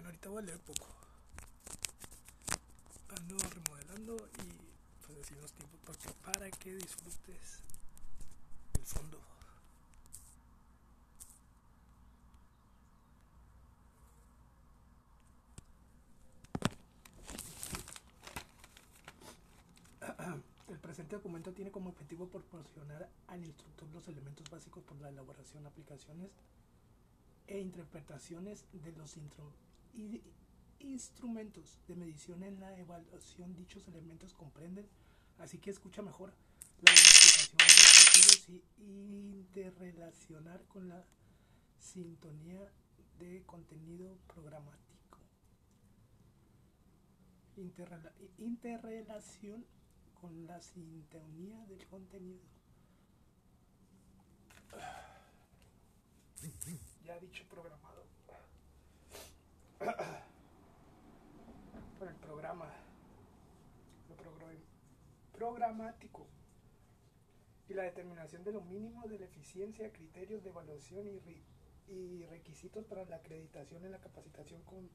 bueno, ahorita voy a leer poco. Ando remodelando y pues así los tiempos para que, disfrutes el fondo. El presente documento tiene como objetivo proporcionar al instructor los elementos básicos para la elaboración, aplicaciones e interpretaciones de los intro- y- instrumentos de medición en la evaluación. Dichos elementos comprenden, así que escucha mejor, la identificación de y interrelacionar con la sintonía de contenido programático. Interrela- interrelación con la sintonía del contenido. Ya dicho programado. Por el programa. Lo programa- programático. Y la determinación de lo mínimo de la eficiencia, criterios de evaluación y, y requisitos para la acreditación en la capacitación con,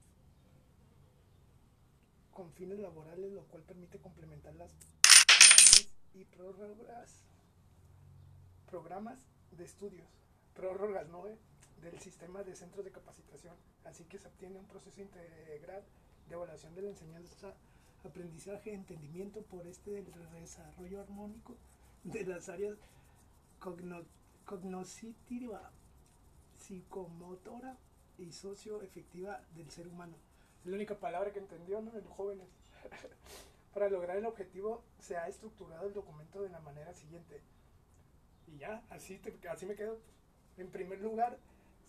con fines laborales, lo cual permite complementar las y prórrogas programas de estudios, prórrogas ¿no? del sistema de centros de capacitación. Así que se obtiene un proceso integral de evaluación de la enseñanza, aprendizaje, entendimiento por este del desarrollo armónico de las áreas cogno- cognoscitiva, psicomotora y socioefectiva del ser humano. Es la única palabra que entendió ¿no? los jóvenes. Para lograr el objetivo se ha estructurado el documento de la manera siguiente. Y ya, así, te- así me quedo. En primer lugar,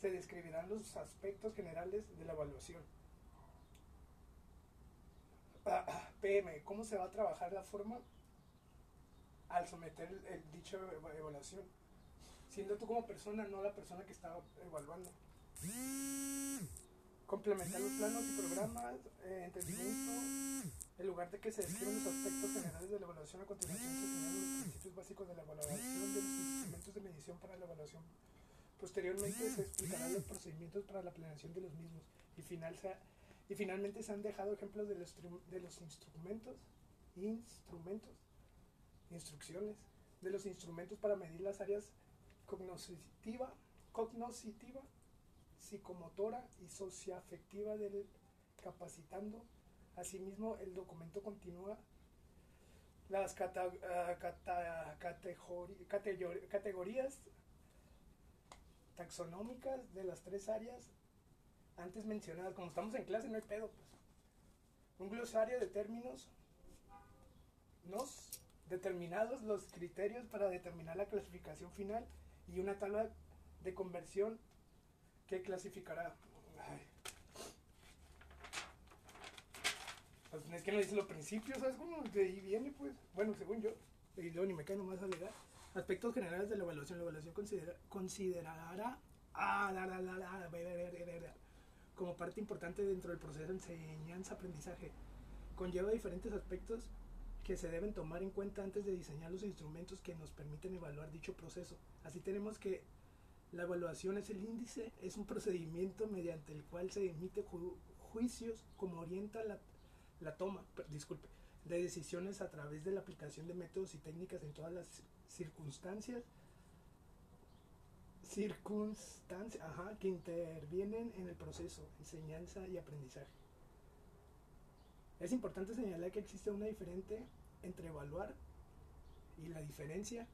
se describirán los aspectos generales de la evaluación. PM, ¿cómo se va a trabajar la forma al someter el, el dicho eva- evaluación? Siendo tú como persona, no la persona que está evaluando. Complementar los planos y programas, eh, entendimiento, en lugar de que se describan los aspectos generales de la evaluación, a continuación se señalan los principios básicos de la evaluación de los instrumentos de medición para la evaluación. Posteriormente se explicarán los procedimientos para la planeación de los mismos y, final se y finalmente se han dejado ejemplos de los, de los instrumentos, instrumentos, instrucciones, de los instrumentos para medir las áreas cognoscitiva, cognoscitiva, psicomotora y socioafectiva del capacitando. Asimismo, el documento continúa las cata- ah, cata- categorías taxonómicas de las tres áreas antes mencionadas. Como estamos en clase, no hay pedo, pues. Un glosario de términos nos determinados los criterios para determinar la clasificación final y una tabla de conversión que clasificará. Pues es que no dice los principios, ¿sabes cómo? De ahí viene, pues. Bueno, según yo. Y luego ni me cae nomás alegar. Aspectos generales de la evaluación. La evaluación considera, considerará ah, la, la, la, la, ve, ve, ve, ve, ve, como parte importante dentro del proceso de enseñanza-aprendizaje. Conlleva diferentes aspectos que se deben tomar en cuenta antes de diseñar los instrumentos que nos permiten evaluar dicho proceso. Así tenemos que la evaluación es el índice, es un procedimiento mediante el cual se emite ju- juicios como orienta la, toma, disculpe, de decisiones a través de la aplicación de métodos y técnicas en todas las circunstancias circunstancias ajá, que intervienen en el proceso, enseñanza y aprendizaje. Es importante señalar que existe una diferente entre evaluar y la diferencia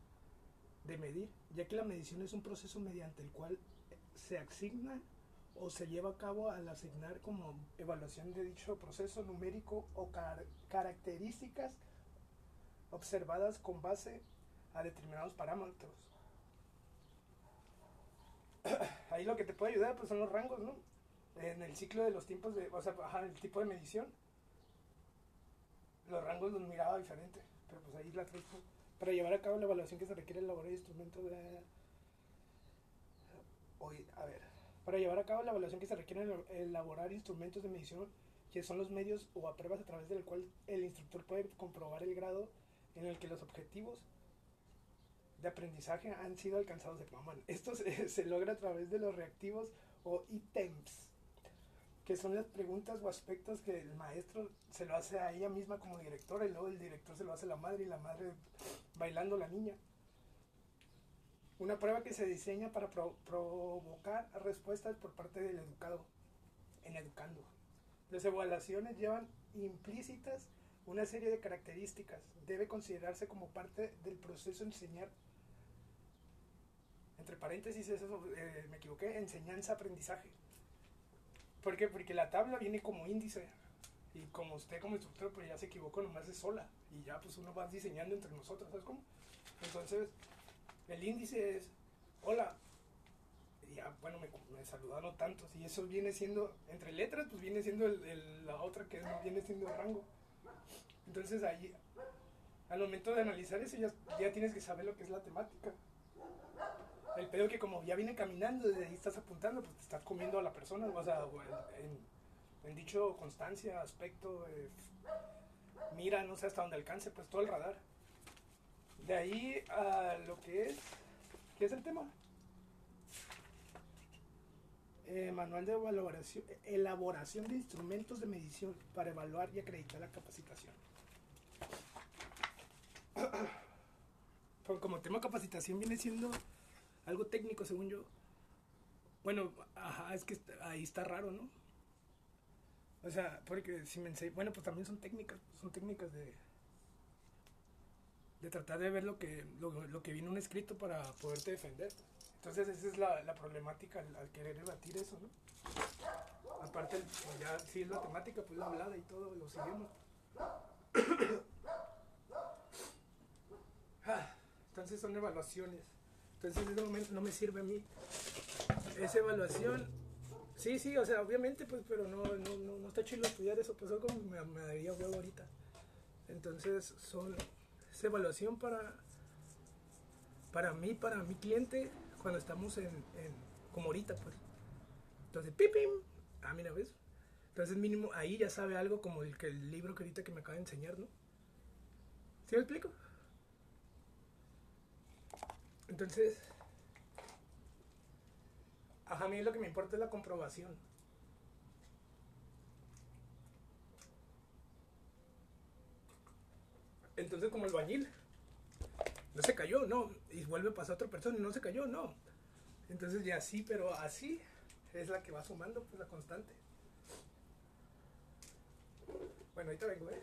de medir, ya que la medición es un proceso mediante el cual se asigna o se lleva a cabo al asignar como evaluación de dicho proceso numérico o car- características observadas con base a determinados parámetros. Ahí lo que te puede ayudar pues son los rangos, ¿no? En el ciclo de los tiempos de, o sea, ajá, el tipo de medición, los rangos los miraba diferente, pero pues ahí la traes. Para llevar a cabo la evaluación que se requiere elaborar instrumentos de... Oye, a ver, para llevar a cabo la evaluación que se requiere elaborar instrumentos de medición, que son los medios o a pruebas a través del cual el instructor puede comprobar el grado en el que los objetivos de aprendizaje han sido alcanzados de mamón. Esto se, se logra a través de los reactivos o ítems que son las preguntas o aspectos que el maestro se lo hace a ella misma como directora y luego el director se lo hace a la madre y la madre bailando la niña. Una prueba que se diseña para pro- provocar respuestas por parte del educado en educando. Las evaluaciones llevan implícitas una serie de características. Debe considerarse como parte del proceso enseñar. Entre paréntesis, eso eh, me equivoqué, enseñanza-aprendizaje. ¿Por qué? Porque la tabla viene como índice. Y como usted como instructor pues ya se equivocó, nomás es sola. Y ya pues uno va diseñando entre nosotros, ¿sabes cómo? Entonces, el índice es, hola. Y ya, bueno, me, me saludaron tantos. Y eso viene siendo, entre letras, pues viene siendo la otra que es- viene siendo el rango. Entonces ahí, al momento de analizar eso, ya, ya tienes que saber lo que es la temática. El pedo que como ya viene caminando, desde ahí estás apuntando, pues te estás comiendo a la persona, o sea, en, en- dicho constancia, aspecto, eh, mira, no sé hasta dónde alcance, pues todo el radar. De ahí a lo que es, ¿qué es el tema? Eh, manual de elaboración, elaboración de instrumentos de medición para evaluar y acreditar la capacitación. Como tema capacitación viene siendo algo técnico, según yo. Bueno, ajá, es que ahí está raro, ¿no? O sea, porque si me ense- bueno, pues también son técnicas, son técnicas de de tratar de ver lo que lo, lo que viene un escrito para poderte defender. Entonces esa es la, la problemática al, querer debatir eso, ¿no? Aparte, pues ya si es la temática, pues la hablada y todo, lo seguimos. Ah, Entonces son evaluaciones. Entonces en ese momento no me sirve a mí. Esa evaluación, sí, sí, o sea, obviamente, pues, pero no, no, no, no está chido estudiar eso, pues algo me, me daría huevo ahorita. Entonces son esa evaluación para, para mí, para mi cliente, cuando estamos en, en como ahorita, pues. Entonces, pipim, ah, mira, ¿ves? Entonces mínimo ahí ya sabe algo como el, que el libro que ahorita que me acaba de enseñar, ¿no? ¿Sí me explico? Entonces, a mí lo que me importa es la comprobación. Entonces, como el bañil, no se cayó, no, y vuelve a pasar otra persona y no se cayó, no. Entonces, ya sí, pero así es la que va sumando, pues la constante. Bueno, ahorita vengo, ¿eh?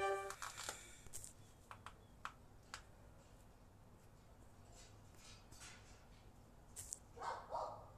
you